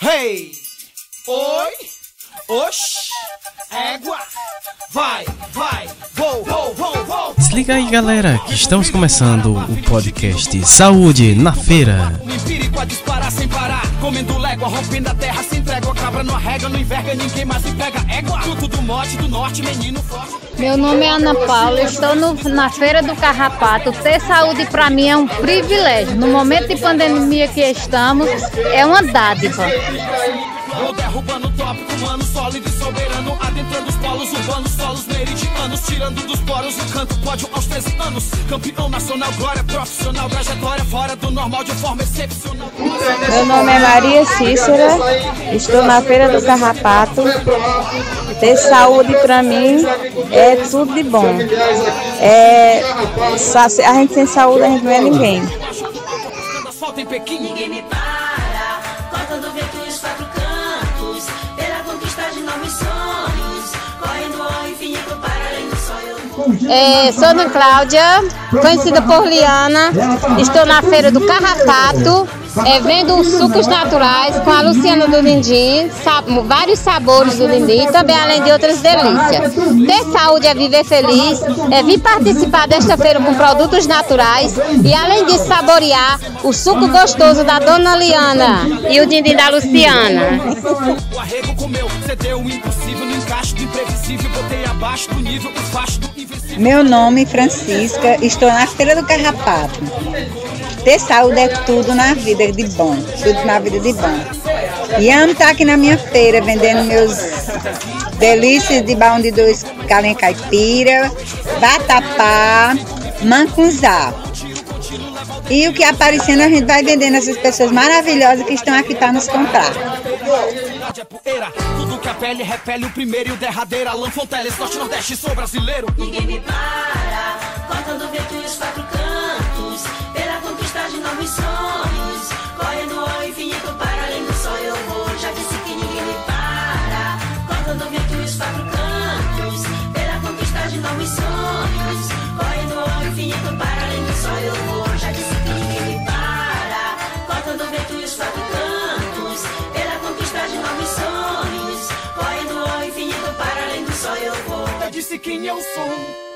Hey! Oi! Oxi! Égua! Vai, vai! Vou, vou, vou, vou! Se liga aí, galera, que estamos começando o podcast Saúde na Feira. Comendo légua, rompendo a terra sem trégua. Cabra não arrega, não enverga, ninguém mais se pega. Égua! Tudo do norte, do norte, menino forte. Meu nome é Ana Paula, estou no- na Feira do Carrapato. Ter saúde para mim é um privilégio. No momento de pandemia que estamos, é uma dádiva. Derrubando tópico, mano, sólido e soberano. Adentrando os polos urbanos, solos meridianos. Tirando dos poros o canto, pódio aos 13 anos. Campeão nacional, glória profissional. Trajetória fora do normal de forma excepcional. Meu nome é Maria Cícera, estou na Feira do Carrapato. Ter saúde para mim é tudo de bom. É, a gente sem saúde a gente não é ninguém. Ninguém me para, É, sou Ana Cláudia, conhecida por Liana. Estou na Feira do Carrapato, é, vendo os sucos naturais com a Luciana do Lindim, sa- vários sabores do Lindim, também além de outras delícias. Ter saúde é viver feliz, é vir participar desta feira com produtos naturais e além disso saborear o suco gostoso da Dona Liana e o Dindim da Luciana. O arrego comeu, o impossível no do imprevisível. Botei abaixo do nível, do invencível. Meu nome é Francisca, estou na Feira do Carrapato. Ter saúde é tudo na vida de bom, tudo na vida de bom. E amo estar aqui na minha feira vendendo meus delícias de baú de dois galinha caipira, vatapá, mancunzá. E o que aparecendo a gente vai vendendo essas pessoas maravilhosas que estão aqui para nos comprar. É poeira, tudo que a pele repele, o primeiro e o derradeiro. Alan Fonteles, Norte, Nordeste, sou brasileiro. Ninguém me para, cortando vento e os quatro cantos, pela conquista de novos sonhos, correndo ao infinito para além do sonho eu vou. Já disse que ninguém me para, cortando vento e os quatro cantos, pela conquista de novos sonhos, correndo ao infinito para disse quem eu sou.